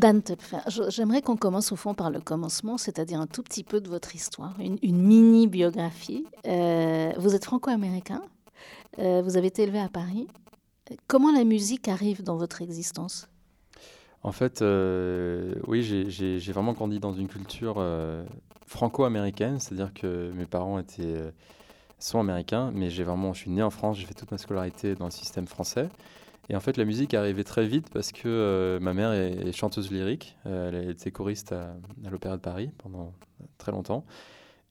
Dan j'aimerais qu'on commence au fond par le commencement, c'est-à-dire un tout petit peu de votre histoire, une, mini-biographie. Euh, vous êtes franco-américain, euh, vous avez été élevé à Paris. Comment la musique arrive dans votre existence? En fait, euh, oui, j'ai vraiment grandi dans une culture franco-américaine, c'est-à-dire que mes parents étaient, sont américains, mais j'ai vraiment, je suis né en France, j'ai fait toute ma scolarité dans le système français. Et en fait, la musique est arrivée très vite parce que euh, ma mère est, chanteuse lyrique. Euh, elle était choriste à, l'Opéra de Paris pendant très longtemps.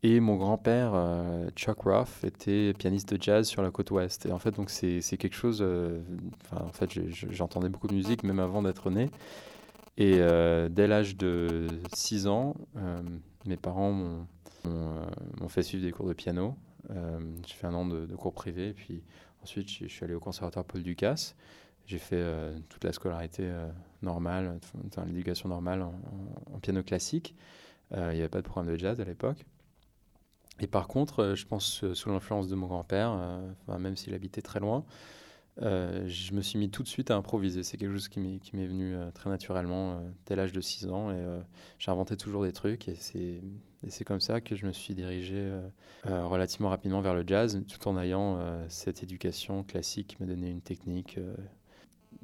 Et mon grand-père, euh, Chuck Roth, était pianiste de jazz sur la côte ouest. Et en fait, donc c'est quelque chose. en fait, j'entendais beaucoup de musique même avant d'être né. Et dès l'âge de 6 ans, mes parents m'ont fait suivre des cours de piano. J'ai fait un an de, de cours privés. Puis ensuite, je suis allé au conservatoire Paul Ducasse. J'ai fait euh, toute la scolarité euh, normale, l'éducation normale en, piano classique. Euh, il n'y avait pas de programme de jazz à l'époque. Et par contre, je pense sous l'influence de mon grand-père, même s'il habitait très loin, je me suis mis tout de suite à improviser. C'est quelque chose qui m'est venu très naturellement dès l'âge de 6 ans. Et j'ai toujours des trucs. Et c'est comme ça que je me suis dirigé relativement rapidement vers le jazz, tout en ayant cette éducation classique qui m'a donné une technique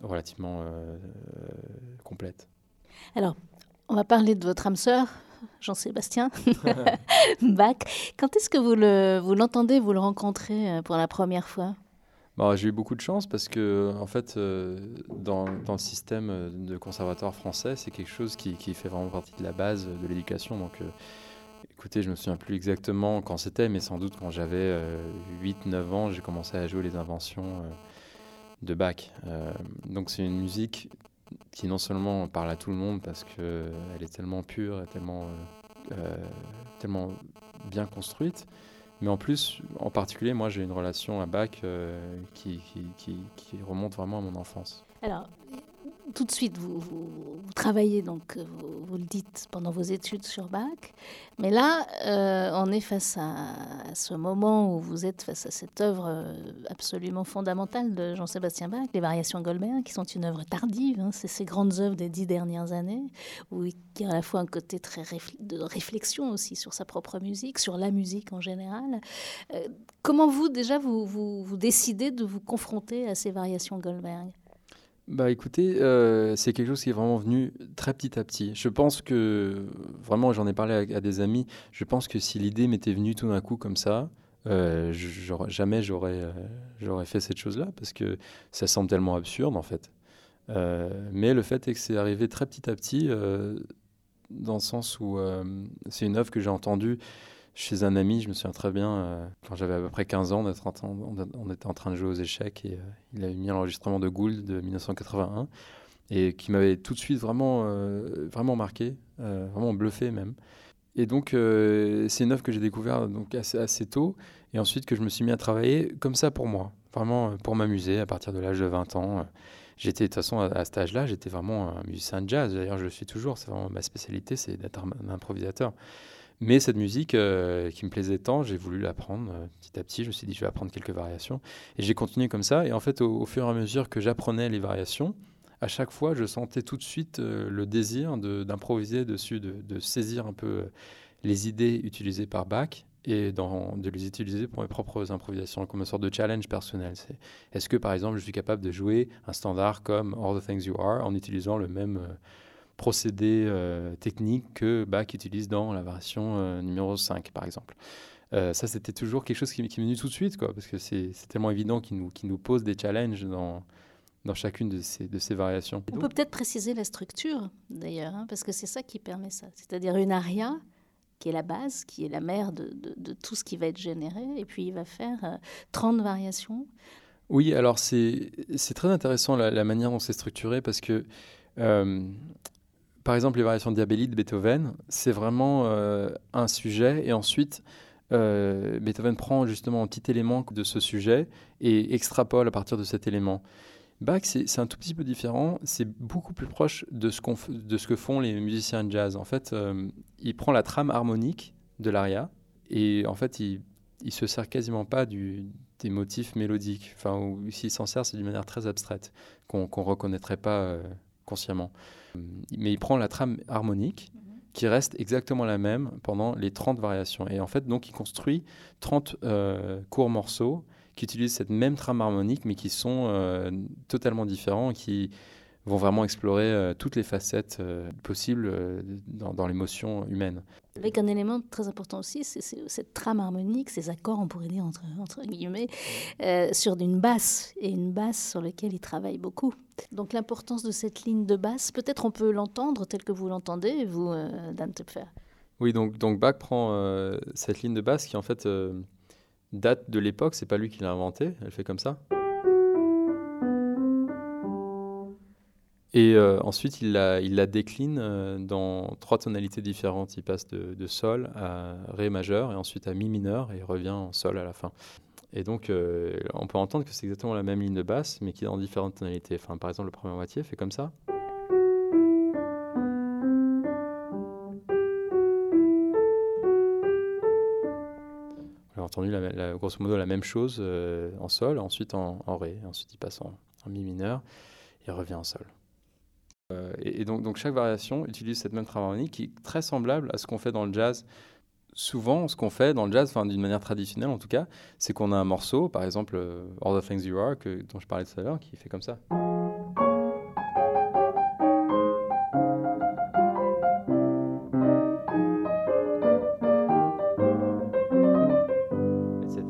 relativement euh, complète. Alors, on va parler de votre âme sœur, Jean-Sébastien Bach. Quand est-ce que vous l'entendez, vous, vous le rencontrez euh, pour la première fois? Bah, J'ai eu beaucoup de chance parce que, en fait, euh, dans, dans, le système de conservatoire français, c'est quelque chose qui, qui, fait vraiment partie de la base de l'éducation. Donc, écoutez, je me souviens plus exactement quand c'était, mais sans doute quand j'avais 8-9 ans, j'ai commencé à jouer les inventions de Bach. Euh, donc c'est une musique qui non seulement parle à tout le monde parce qu'elle est tellement pure et tellement, euh, euh, tellement bien construite, mais en plus, en particulier, moi j'ai une relation à Bach qui, qui, qui, remonte vraiment à mon enfance. Alors, tout de suite, vous, travaillez, donc vous, le dites pendant vos études sur Bach, mais là, euh, on est face à, ce moment où vous êtes face à cette œuvre euh, absolument fondamentale de Jean-Sébastien Bach, les Variations Goldberg, qui sont une œuvre tardive, hein, c'est ces grandes œuvres des dix dernières années, où il a à la fois un côté très de réflexion aussi sur sa propre musique, sur la musique en général. Euh, comment vous, déjà, vous décidez de vous confronter à ces Variations Goldberg? Bah écoutez, euh, c'est quelque chose qui est vraiment venu très petit à petit. Je pense que, vraiment, j'en ai parlé à, des amis, je pense que si l'idée m'était venue tout d'un coup comme ça, euh, jamais j'aurais euh, fait cette chose-là, parce que ça semble tellement absurde en fait. mais le fait est que c'est arrivé très petit à petit, dans le sens où c'est une œuvre que j'ai entendue chez un ami, je me souviens très bien, euh, quand j'avais à peu près 15 ans, on était en train de jouer aux échecs et euh, il avait mis l'enregistrement de Gould de 1981 et qui m'avait tout de suite vraiment, euh, vraiment marqué, vraiment bluffé même. Et donc, c'est une œuvre que j'ai découverte assez, tôt et ensuite que je me suis mis à travailler comme ça pour moi, vraiment pour m'amuser à partir de l'âge de 20 ans. J'étais, de toute façon, à, à cet âge-là, j'étais vraiment un musicien de jazz. D'ailleurs, je le suis toujours. C'est vraiment ma spécialité, c'est d'être un improvisateur. Mais cette musique euh, qui me plaisait tant, j'ai voulu l'apprendre euh, petit à petit. Je me suis dit, je vais apprendre quelques variations. Et j'ai continué comme ça. Et en fait, au, fur et à mesure que j'apprenais les variations, à chaque fois, je sentais tout de suite euh, le désir d'improviser dessus, de, saisir un peu les idées utilisées par Bach et de les utiliser pour mes propres improvisations, comme une sorte de challenge personnel. est-ce que, par exemple, je suis capable de jouer un standard comme All the Things You Are en utilisant le même procédés euh, techniques que Bach utilise dans la version euh, numéro 5, par exemple. Euh, ça, c'était toujours quelque chose qui, qui m'est venu tout de suite, quoi, parce que c'est tellement évident qu'il nous, nous pose des challenges dans, dans chacune de ces, de ces variations. On peut peut-être préciser la structure, d'ailleurs, hein, parce que c'est ça qui permet ça. C'est-à-dire une aria qui est la base, qui est la mère de, de, tout ce qui va être généré, et puis il va faire 30 variations. Oui, alors c'est très intéressant la, manière dont c'est structuré, parce que par exemple, les variations de diabélite de Beethoven, c'est vraiment euh, un sujet et ensuite euh, Beethoven prend justement un petit élément de ce sujet et extrapole à partir de cet élément. Bach, c'est un tout petit peu différent, c'est beaucoup plus proche de ce, que font les musiciens de jazz. En fait, euh, il prend la trame harmonique de l'aria et en fait, il, il se sert quasiment pas des motifs mélodiques. Enfin, s'il s'en sert, c'est d'une manière très abstraite qu'on ne reconnaîtrait pas consciemment. Mais il prend la trame harmonique qui reste exactement la même pendant les 30 variations. Et en fait, donc, il construit 30 euh, courts morceaux qui utilisent cette même trame harmonique, mais qui sont euh, totalement différents, qui vont vraiment explorer euh, toutes les facettes possibles dans, l'émotion humaine. Avec un élément très important aussi, c'est cette trame harmonique, ces accords, on pourrait dire entre, entre guillemets, sur une basse, et une basse sur laquelle il travaille beaucoup. Donc l'importance de cette ligne de basse, peut-être on peut l'entendre tel que vous l'entendez, vous, euh, Dan Tupfer. Oui, donc, donc Bach prend euh, cette ligne de basse qui en fait euh, date de l'époque, c'est pas lui qui l'a inventée, elle fait comme ça. Et ensuite, il la, décline dans trois tonalités différentes. Il passe de, de, Sol à Ré majeur et ensuite à Mi mineur et il revient en Sol à la fin. Et donc, euh, on peut entendre que c'est exactement la même ligne de basse, mais qui est dans différentes tonalités. Enfin, par exemple, le premier moitié fait comme ça. On a entendu grosso modo la même chose euh, en sol, ensuite en, ré, ensuite il passe en, mi mineur, et revient en sol. Euh, et, donc, chaque variation utilise cette même trame harmonique qui est très semblable à ce qu'on fait dans le jazz souvent, ce qu'on fait dans le jazz, d'une manière traditionnelle en tout cas, c'est qu'on a un morceau, par exemple euh, All the Things You Are, dont je parlais tout à l'heure, qui fait comme ça. Etc.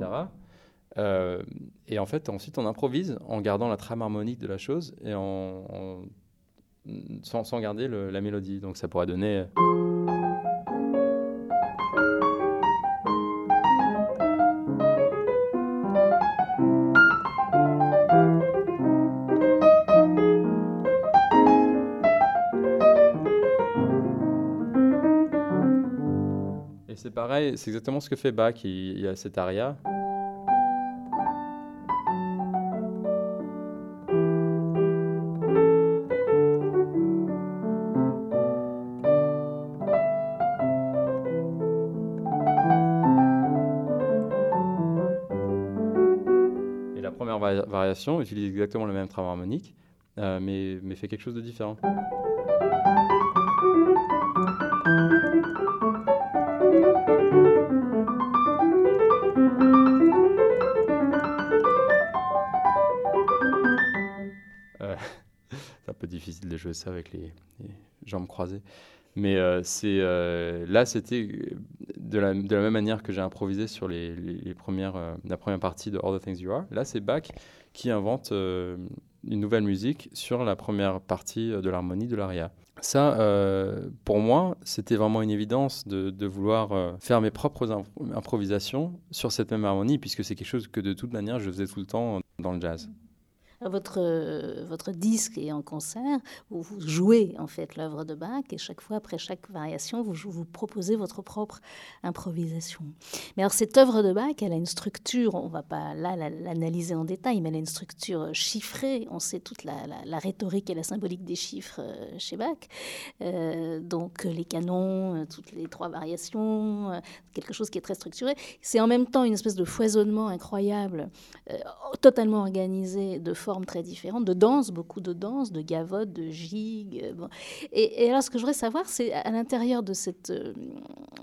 Euh, et en fait, ensuite, on improvise en gardant la trame harmonique de la chose et en, sans, garder la mélodie. Donc ça pourrait donner... pareil, c'est exactement ce que fait Bach. Il, y a cet aria. Utilise exactement le même travail harmonique, euh, mais, mais fait quelque chose de différent. difficile de jouer ça avec les, jambes croisées. Mais euh, c'est euh, là, c'était de la, même manière que j'ai improvisé sur les, les, premières, euh, la première partie de All the Things You Are. Là, c'est Bach qui invente une nouvelle musique sur la première partie de l'harmonie de l'aria. Ça, pour moi, c'était vraiment une évidence de, de vouloir faire mes propres improvisations sur cette même harmonie, puisque c'est quelque chose que de toute manière je faisais tout le temps dans le jazz votre, euh, votre disque est en concert, où vous jouez en fait l'œuvre de Bach, et chaque fois, après chaque variation, vous, vous proposez votre propre improvisation. Mais alors cette œuvre de Bach, elle a une structure, on ne va pas là l'analyser en détail, mais elle a une structure chiffrée, on sait toute la, la, rhétorique et la symbolique des chiffres euh, chez Bach, euh, donc les canons, toutes les trois variations, quelque chose qui est très structuré. C'est en même temps une espèce de foisonnement incroyable, totalement organisé, de formes très différentes, de danse, beaucoup de danse, de gavotte, de gigue. Euh, et, alors, ce que je voudrais savoir, c'est à l'intérieur de cette, euh,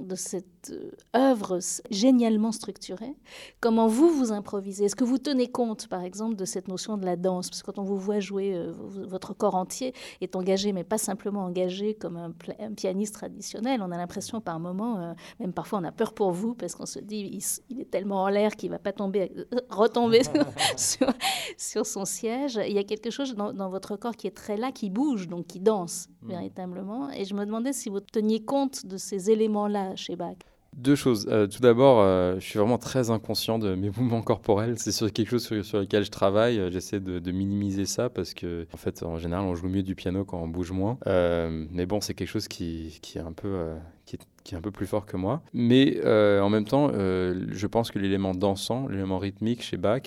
de cette euh, œuvre génialement structurée, comment vous vous improvisez? Est-ce que vous tenez compte, par exemple, de cette notion de la danse? Parce que quand on vous voit jouer, votre corps entier est engagé, mais pas simplement engagé comme un, pianiste traditionnel. On a l'impression par moments, même parfois on a peur pour vous, parce qu'on se dit, il, est tellement en l'air qu'il va pas tomber, retomber sur, sur son siège, il y a quelque chose dans, votre corps qui est très là, qui bouge, donc qui danse mm. véritablement. Et je me demandais si vous teniez compte de ces éléments-là chez Bach. Deux choses. Euh, tout d'abord, euh, je suis vraiment très inconscient de mes mouvements corporels. C'est quelque chose sur, lequel je travaille. Euh, j'essaie de, minimiser ça parce que, en fait, en général, on joue mieux du piano quand on bouge moins. mais bon, c'est quelque chose qui, est un peu, qui est un peu plus fort que moi. Mais en même temps, je pense que l'élément dansant, l'élément rythmique chez Bach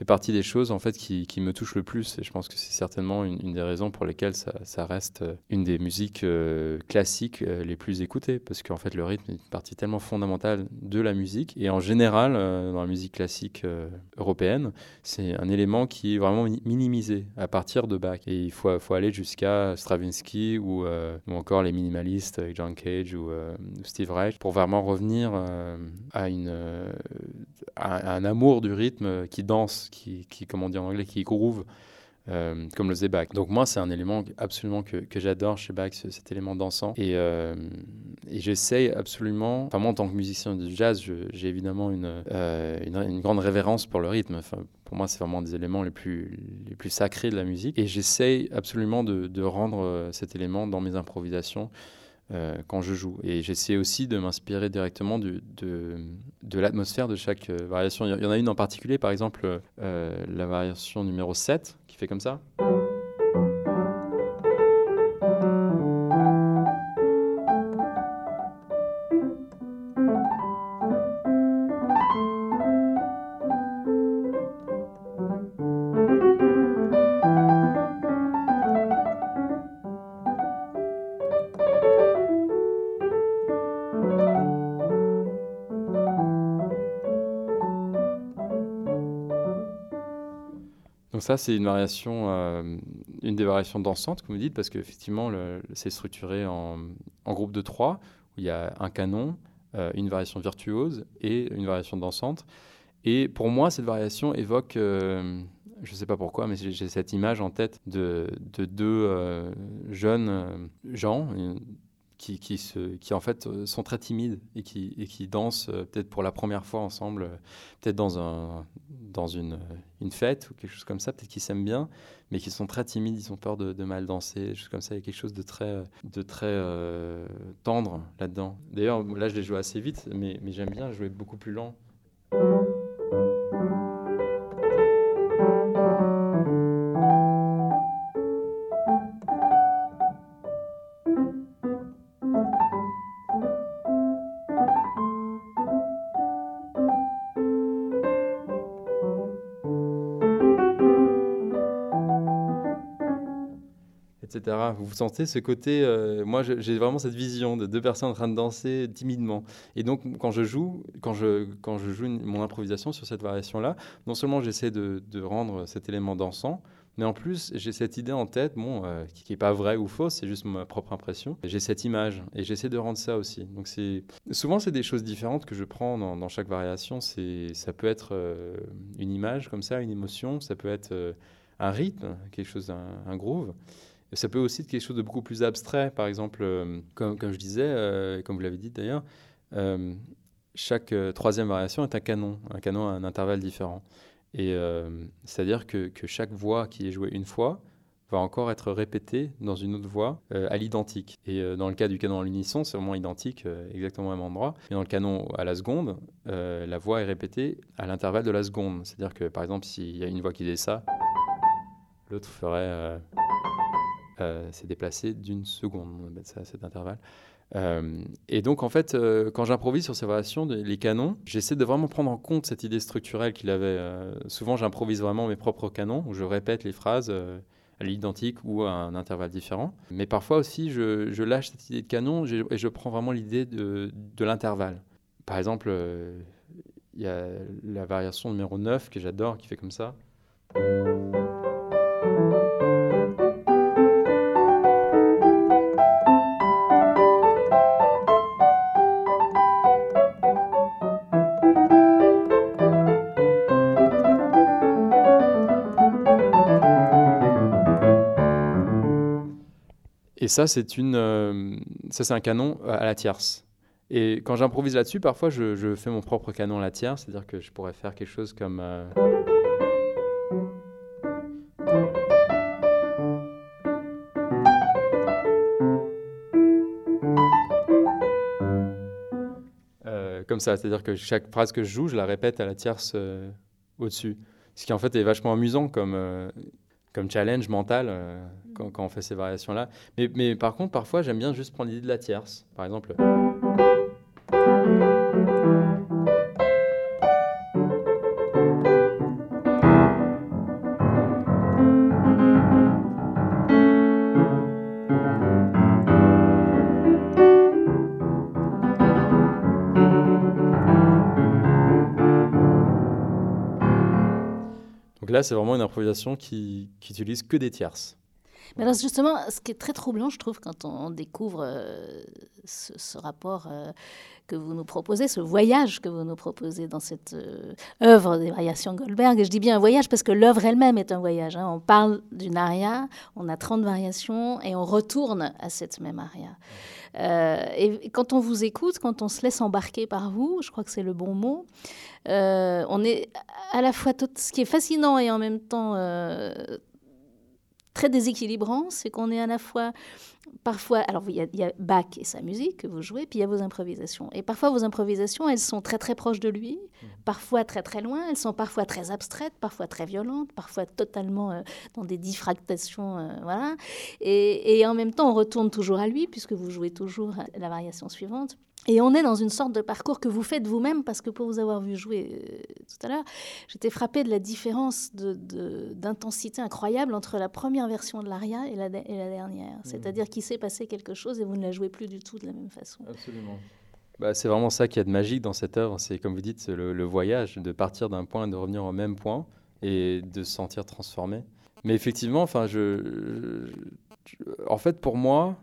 fait partie des choses en fait qui, qui, me touchent le plus. Et je pense que c'est certainement une, des raisons pour lesquelles ça, ça reste euh, une des musiques euh, classiques euh, les plus écoutées. Parce qu'en fait le rythme est une partie tellement fondamentale de la musique. Et en général dans la musique classique européenne c'est un élément qui est vraiment minimisé à partir de Bach. Et il faut, faut aller jusqu'à Stravinsky ou, ou, encore les minimalistes John Cage ou Steve Reich pour vraiment revenir à, une, à un amour du rythme qui danse qui, qui comme on dit en anglais, qui groove, euh, comme le Bach. Donc moi, c'est un élément absolument que, j'adore chez Bach, cet élément dansant. Et, euh, j'essaye absolument, enfin moi en tant que musicien de jazz, j'ai évidemment une, euh, une, grande révérence pour le rythme. Enfin, pour moi, c'est vraiment des éléments les plus, les plus sacrés de la musique. Et j'essaye absolument de, de rendre cet élément dans mes improvisations. Euh, quand je joue. Et j'essaie aussi de m'inspirer directement de, de l'atmosphère de chaque euh, variation. Il y en a une en particulier, par exemple euh, la variation numéro 7, qui fait comme ça. Ça, c'est une variation, euh, une des variations dansantes, comme vous dites, parce qu'effectivement, c'est structuré en, groupe de trois, où il y a un canon, euh, une variation virtuose et une variation dansante. Et pour moi, cette variation évoque, euh, je ne sais pas pourquoi, mais j'ai cette image en tête de, de deux jeunes gens, qui, qui, se, qui, en fait sont très timides et qui, et qui dansent peut-être pour la première fois ensemble, peut-être dans, un, dans une, une fête ou quelque chose comme ça, peut-être qu'ils s'aiment bien, mais qui sont très timides, ils ont peur de, mal danser, des choses comme ça. Il y a quelque chose de très, de très euh, tendre là-dedans. D'ailleurs, là, je l'ai joué assez vite, mais, mais j'aime bien jouer beaucoup plus lent. Vous vous sentez ce côté, euh, moi j'ai vraiment cette vision de deux personnes en train de danser timidement. Et donc quand je joue, quand je, quand je joue mon improvisation sur cette variation-là, non seulement j'essaie de, rendre cet élément dansant, mais en plus j'ai cette idée en tête, bon, euh, qui n'est pas vraie ou fausse, c'est juste ma propre impression. J'ai cette image et j'essaie de rendre ça aussi. Donc souvent c'est des choses différentes que je prends dans, chaque variation. Ça peut être euh, une image comme ça, une émotion, ça peut être un rythme, quelque chose, un groove. Ça peut aussi être quelque chose de beaucoup plus abstrait. Par exemple, euh, comme, je disais, euh, comme vous l'avez dit d'ailleurs, euh, chaque troisième variation est un canon, un canon à un intervalle différent. Et c'est-à-dire que, que, chaque voix qui est jouée une fois va encore être répétée dans une autre voix à l'identique. Et dans le cas du canon à l'unisson, c'est vraiment identique, exactement au même endroit. Et dans le canon à la seconde, la voix est répétée à l'intervalle de la seconde. C'est-à-dire que, par exemple, s'il y a une voix qui dit ça, l'autre ferait euh, s'est déplacé d'une seconde, on appelle ça cet intervalle. Euh, et donc, en fait, euh, quand j'improvise sur ces variations, les canons, j'essaie de vraiment prendre en compte cette idée structurelle qu'il avait. souvent, j'improvise vraiment mes propres canons, où je répète les phrases à l'identique ou à un intervalle différent. Mais parfois aussi, je, lâche cette idée de canon et je prends vraiment l'idée de, de l'intervalle. Par exemple, il y a la variation numéro 9 que j'adore, qui fait comme ça. Ça, c'est une, euh, ça c'est un canon à la tierce. Et quand j'improvise là-dessus, parfois je, fais mon propre canon à la tierce, c'est-à-dire que je pourrais faire quelque chose comme. Euh, euh, comme ça, c'est-à-dire que chaque phrase que je joue, je la répète à la tierce au-dessus. Ce qui en fait est vachement amusant comme, comme challenge mental quand, on fait ces variations-là. Mais, par contre, parfois, j'aime bien juste prendre l'idée de la tierce. Par exemple. Donc là, c'est vraiment une improvisation qui, qui utilise que des tierces. Mais alors justement, ce qui est très troublant, je trouve, quand on, découvre euh, ce, rapport euh, que vous nous proposez, ce voyage que vous nous proposez dans cette euh, œuvre des variations Goldberg, et je dis bien un voyage parce que l'œuvre elle-même est un voyage. Hein. On parle d'une aria, on a 30 variations, et on retourne à cette même aria. et quand on vous écoute, quand on se laisse embarquer par vous, je crois que c'est le bon mot, on est à la fois tout, ce qui est fascinant et en même temps très déséquilibrant, c'est qu'on est à la fois, parfois, alors il y, a, Bach et sa musique que vous jouez, puis il y a vos improvisations. Et parfois vos improvisations, elles sont très très proches de lui, mmh. parfois très très loin, elles sont parfois très abstraites, parfois très violentes, parfois totalement euh, dans des diffractations, euh, voilà. Et, et en même temps, on retourne toujours à lui, puisque vous jouez toujours la variation suivante. Et on est dans une sorte de parcours que vous faites vous-même, parce que pour vous avoir vu jouer euh, tout à l'heure, j'étais frappée de la différence d'intensité de, incroyable entre la première version de l'aria et la, et la dernière. Mmh. C'est-à-dire qu'il s'est passé quelque chose et vous ne la jouez plus du tout de la même façon. Absolument. Bah, c'est vraiment ça qui a de magique dans cette œuvre, c'est comme vous dites, le, le voyage, de partir d'un point et de revenir au même point et de se sentir transformé. Mais effectivement, enfin, je, en fait, pour moi,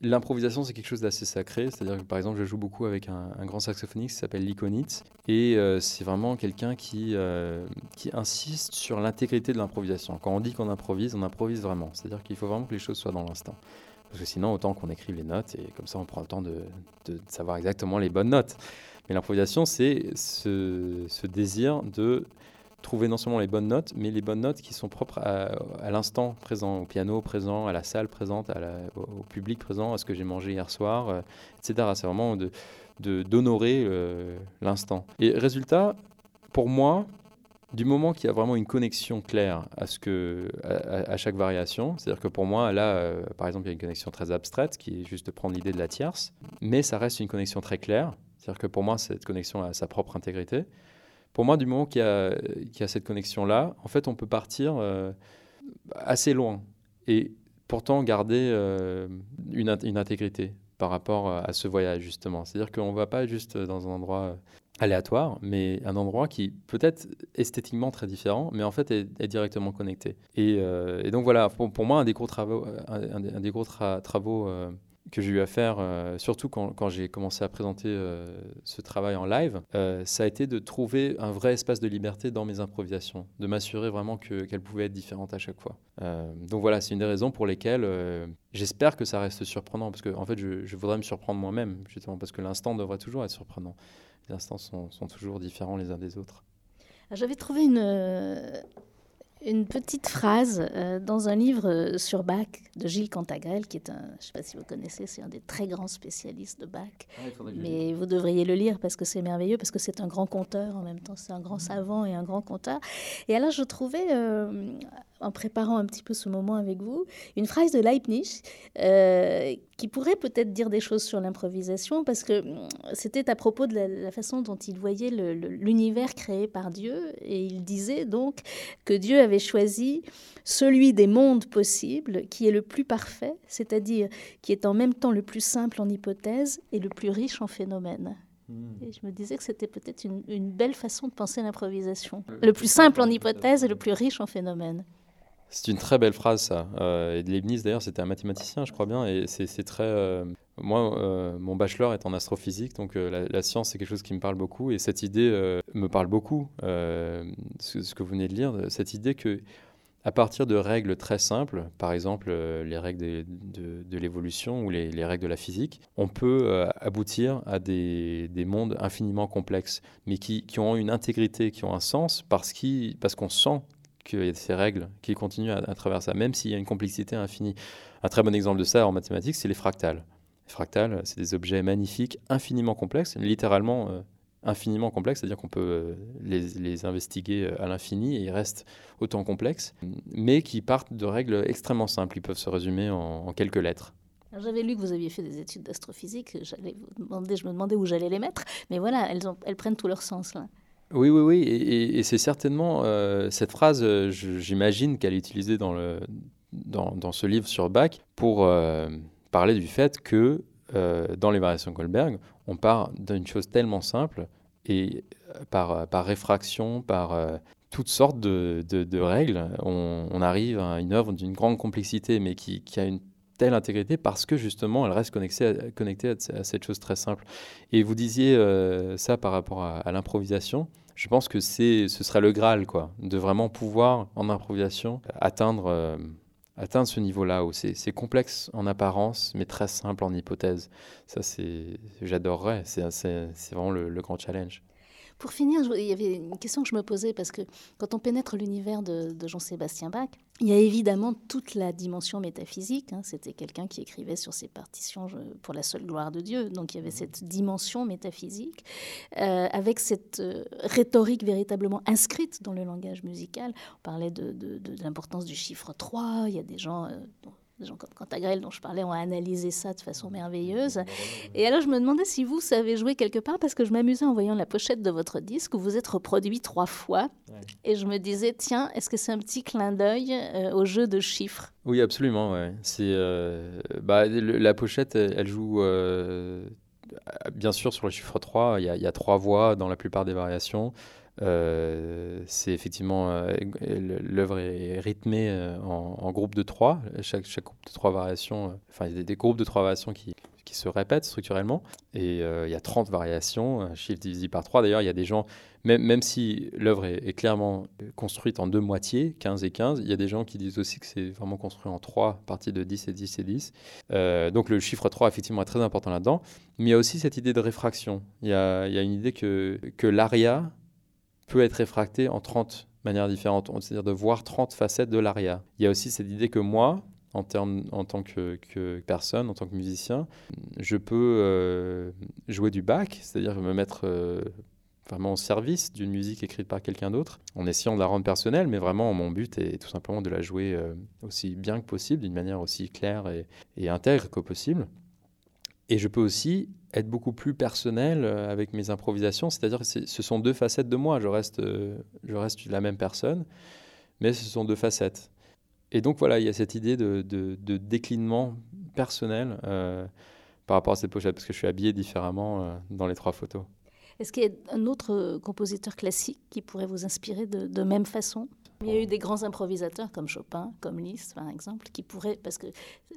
L'improvisation, c'est quelque chose d'assez sacré. C'est-à-dire que, par exemple, je joue beaucoup avec un, grand saxophoniste qui s'appelle Likonitz. Et euh, c'est vraiment quelqu'un qui, euh, qui insiste sur l'intégrité de l'improvisation. Quand on dit qu'on improvise, on improvise vraiment. C'est-à-dire qu'il faut vraiment que les choses soient dans l'instant. Parce que sinon, autant qu'on écrive les notes et comme ça, on prend le temps de, de savoir exactement les bonnes notes. Mais l'improvisation, c'est ce, ce désir de trouver non seulement les bonnes notes, mais les bonnes notes qui sont propres à, l'instant présent, au piano présent, à la salle présente, au, public présent, à ce que j'ai mangé hier soir, euh, etc. C'est vraiment de d'honorer euh, l'instant. Et résultat, pour moi, du moment qu'il y a vraiment une connexion claire à, ce que, à, chaque variation, c'est-à-dire que pour moi, là, euh, par exemple, il y a une connexion très abstraite qui est juste de prendre l'idée de la tierce, mais ça reste une connexion très claire, c'est-à-dire que pour moi, cette connexion a sa propre intégrité. Pour moi, du moment qu'il y, a cette connexion-là, en fait, on peut partir euh, assez loin et pourtant garder euh, une, intégrité par rapport à ce voyage, justement. C'est-à-dire qu'on ne va pas juste dans un endroit aléatoire, mais un endroit qui peut-être esthétiquement très différent, mais en fait est, directement connecté. Euh, et, donc voilà, pour, moi, un des gros travaux, un, des gros travaux que j'ai eu à faire, euh, surtout quand, j'ai commencé à présenter euh, ce travail en live, euh, ça a été de trouver un vrai espace de liberté dans mes improvisations, de m'assurer vraiment qu'elles pouvaient être différentes à chaque fois. donc voilà, c'est une des raisons pour lesquelles j'espère que ça reste surprenant, parce que en fait, je, voudrais me surprendre moi-même, justement, parce que l'instant devrait toujours être surprenant. Les instants sont, sont toujours différents les uns des autres. J'avais trouvé une, une petite phrase euh, dans un livre euh, sur Bach de Gilles Cantagrel, qui est un, je ne sais pas si vous connaissez, c'est un des très grands spécialistes de Bach. Ah, mais vous devriez le lire parce que c'est merveilleux, parce que c'est un grand conteur en même temps, c'est un grand mmh. savant et un grand conteur. Et alors je trouvais, euh, en préparant un petit peu ce moment avec vous, une phrase de Leibniz euh, qui pourrait peut-être dire des choses sur l'improvisation, parce que mm, c'était à propos de la, façon dont il voyait l'univers créé par Dieu, et il disait donc que Dieu avait choisi celui des mondes possibles qui est le plus parfait, c'est-à-dire qui est en même temps le plus simple en hypothèse et le plus riche en phénomènes. Hmm. Et je me disais que c'était peut-être une, une, belle façon de penser l'improvisation. Le plus simple en hypothèse et le plus riche en phénomènes. C'est une très belle phrase, ça. Euh, et Leibniz, d'ailleurs, c'était un mathématicien, je crois bien. Et c'est très. Euh, moi, euh, mon bachelor est en astrophysique, donc la, science, c'est quelque chose qui me parle beaucoup. Et cette idée me parle beaucoup, ce, que vous venez de lire, cette idée que. À partir de règles très simples, par exemple les règles de, l'évolution ou les, règles de la physique, on peut aboutir à des, mondes infiniment complexes, mais qui, qui, ont une intégrité, qui ont un sens, parce qu'on parce qu'on sent qu'il y a ces règles qui continuent à, travers ça, même s'il y a une complexité infinie. Un très bon exemple de ça en mathématiques, c'est les fractales. Les fractales, c'est des objets magnifiques, infiniment complexes, littéralement euh, infiniment complexes, c'est-à-dire qu'on peut euh, les, investiguer euh, à l'infini et ils restent autant complexes, mais qui partent de règles extrêmement simples. Ils peuvent se résumer en, quelques lettres. J'avais lu que vous aviez fait des études d'astrophysique. J'allais vous demander, je me demandais où j'allais les mettre, mais voilà, elles, elles prennent tout leur sens là. Oui, oui, oui. Et, c'est certainement euh, cette phrase, euh, j'imagine qu'elle est utilisée dans, le, dans, ce livre sur Bach pour euh, parler du fait que dans les variations Goldberg, on part d'une chose tellement simple et par, par réfraction, par toutes sortes de, de, règles. On, arrive à une œuvre d'une grande complexité, mais qui, qui, a une telle intégrité parce que justement, elle reste connectée à, connectée à, cette chose très simple. Et vous disiez euh, ça par rapport à, l'improvisation. Je pense que c'est, ce serait le Graal, quoi, de vraiment pouvoir, en improvisation, atteindre, euh, atteindre ce niveau-là où c'est, complexe en apparence, mais très simple en hypothèse. Ça, c'est, j'adorerais. C'est, c'est, vraiment le grand challenge. Pour finir, il y avait une question que je me posais parce que quand on pénètre l'univers de, Jean-Sébastien Bach, il y a évidemment toute la dimension métaphysique. Hein. C'était quelqu'un qui écrivait sur ses partitions pour la seule gloire de Dieu. Donc il y avait cette dimension métaphysique euh, avec cette euh, rhétorique véritablement inscrite dans le langage musical. On parlait de, l'importance du chiffre 3. Il y a des gens... Euh, des gens comme Cantagrel dont je parlais ont analysé ça de façon merveilleuse. Et alors je me demandais si vous savez jouer quelque part parce que je m'amusais en voyant la pochette de votre disque où vous êtes reproduit trois fois. Et je me disais, tiens, est-ce que c'est un petit clin d'œil euh, au jeu de chiffres? Oui, absolument. Ouais. C'est, euh, bah, la pochette, elle, joue euh, bien sûr sur le chiffre 3. Il y, a, il y a trois voix dans la plupart des variations. Euh, c'est effectivement euh, l'œuvre est rythmée euh, en, groupe de trois. Chaque, chaque groupe de trois variations, enfin il y a des, groupes de trois variations qui, qui se répètent structurellement. Et il y a 30 variations, un chiffre divisé par 3. D'ailleurs, il y a des gens, même, même si l'œuvre est, clairement construite en deux moitiés, 15 et 15, il y a des gens qui disent aussi que c'est vraiment construit en trois parties de 10 et 10 et 10. donc le chiffre 3, effectivement, est très important là-dedans. Mais il y a aussi cette idée de réfraction. Il y a, y a une idée que, que l'aria peut être réfracté en 30 manières différentes, c'est-à-dire de voir 30 facettes de l'aria. Il y a aussi cette idée que moi, en, termes, en tant que, personne, en tant que musicien, je peux euh, jouer du bac, c'est-à-dire me mettre euh, vraiment au service d'une musique écrite par quelqu'un d'autre, en essayant de la rendre personnelle, mais vraiment mon but est tout simplement de la jouer euh, aussi bien que possible, d'une manière aussi claire et, et intègre que possible. Et je peux aussi être beaucoup plus personnel euh, avec mes improvisations, c'est-à-dire que ce sont deux facettes de moi. Je reste, euh, je reste la même personne, mais ce sont deux facettes. Et donc voilà, il y a cette idée de, de, déclinement personnel euh, par rapport à cette pochette, parce que je suis habillé différemment dans les trois photos. Est-ce qu'il y a un autre compositeur classique qui pourrait vous inspirer de, de même façon? Il y a eu des grands improvisateurs comme Chopin, comme Liszt, par exemple, qui pourraient, parce que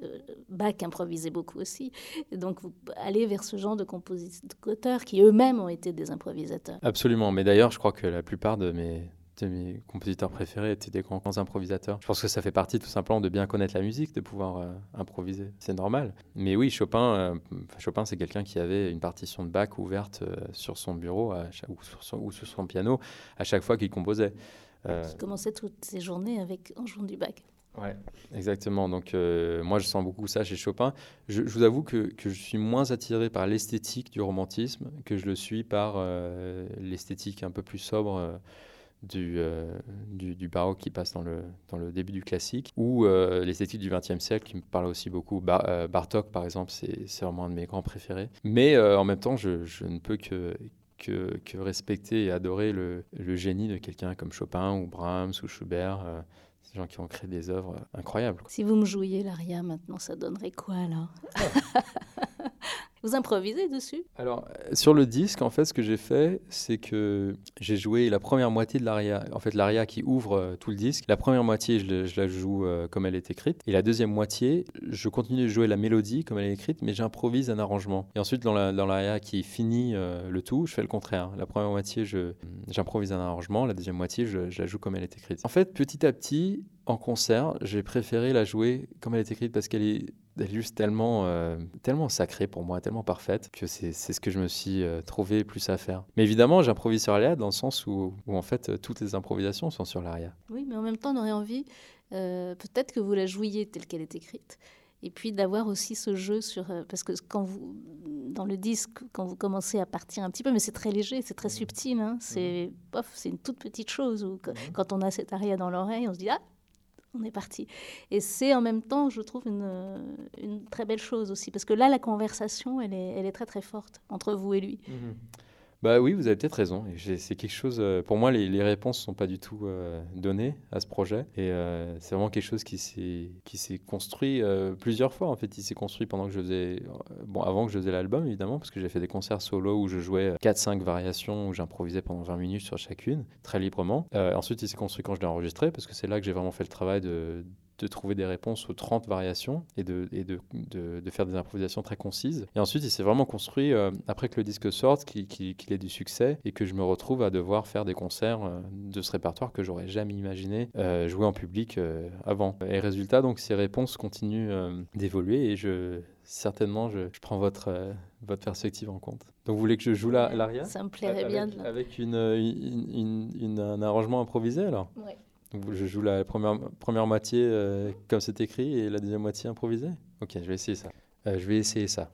euh, Bach improvisait beaucoup aussi, donc vous allez vers ce genre de compositeurs qui eux-mêmes ont été des improvisateurs. Absolument, mais d'ailleurs, je crois que la plupart de mes, mes compositeurs préférés étaient des grands, improvisateurs. Je pense que ça fait partie tout simplement de bien connaître la musique, de pouvoir euh, improviser. C'est normal. Mais oui, Chopin, euh, Chopin c'est quelqu'un qui avait une partition de Bach ouverte sur son bureau ou, sur ou, sur son, piano à chaque fois qu'il composait. Euh, qui commençait toutes ses journées avec en jouant du bac. Ouais, exactement. Donc euh, moi, je sens beaucoup ça chez Chopin. Je, vous avoue que, que, je suis moins attiré par l'esthétique du romantisme que je le suis par euh, l'esthétique un peu plus sobre du, du, du, baroque qui passe dans le, dans le début du classique, ou l'esthétique du XXe siècle qui me parle aussi beaucoup. Bartok, par exemple, c'est vraiment un de mes grands préférés. Mais en même temps, je, je ne peux que, que, respecter et adorer le, génie de quelqu'un comme Chopin ou Brahms ou Schubert. Euh, ces gens qui ont créé des œuvres incroyables. Si vous me jouiez l'aria maintenant, ça donnerait quoi alors Vous improvisez dessus? Alors, euh, sur le disque, en fait, ce que j'ai fait, c'est que j'ai joué la première moitié de l'aria. En fait, l'aria qui ouvre euh, tout le disque. La première moitié, je, la joue euh, comme elle est écrite. Et la deuxième moitié, je continue de jouer la mélodie comme elle est écrite, mais j'improvise un arrangement. Et ensuite, dans l'aria dans qui finit le tout, je fais le contraire. La première moitié, j'improvise un arrangement. La deuxième moitié, je, je la joue comme elle est écrite. En fait, petit à petit, en concert, j'ai préféré la jouer comme elle est écrite parce qu'elle est, juste tellement, euh, tellement sacrée pour moi, tellement parfaite que c'est ce que je me suis euh, trouvé plus à faire. Mais évidemment, j'improvise sur l'aria dans le sens où, où, en fait euh, toutes les improvisations sont sur l'aria. Oui, mais en même temps, on aurait envie peut-être que vous la jouiez telle qu'elle est écrite. Et puis d'avoir aussi ce jeu sur. parce que quand vous. Dans le disque, quand vous commencez à partir un petit peu, mais c'est très léger, c'est très mmh. subtil, hein, c'est mmh. c'est une toute petite chose. Où, mmh. quand on a cette aria dans l'oreille, on se dit Ah, on est parti. Et c'est en même temps, je trouve, une, très belle chose aussi, parce que là, la conversation, elle est, elle est très très forte entre vous et lui. Mhm. Bah oui, vous avez peut-être raison. C'est quelque chose. Euh, pour moi, les, réponses sont pas du tout euh, données à ce projet, et euh, c'est vraiment quelque chose qui s'est qui s'est construit plusieurs fois. En fait, il s'est construit pendant que je faisais, bon, avant que je faisais l'album évidemment, parce que j'ai fait des concerts solo où je jouais 4-5 variations où j'improvisais pendant 20 minutes sur chacune, très librement. ensuite, il s'est construit quand je l'ai enregistré, parce que c'est là que j'ai vraiment fait le travail de de trouver des réponses aux 30 variations et de, et de, de, faire des improvisations très concises. Et ensuite, il s'est vraiment construit, euh, après que le disque sorte, qu'il ait du succès et que je me retrouve à devoir faire des concerts euh, de ce répertoire que j'aurais jamais imaginé euh, jouer en public avant. Et résultat, donc, ces réponses continuent d'évoluer et je, certainement, je, je prends votre, votre perspective en compte. Donc, vous voulez que je joue l'aria? Ça me plairait bien. Avec une, une, une, un arrangement improvisé alors? Oui. Je joue la première, première moitié euh, comme c'est écrit et la deuxième moitié improvisée? Ok, je vais essayer ça. Euh, je vais essayer ça.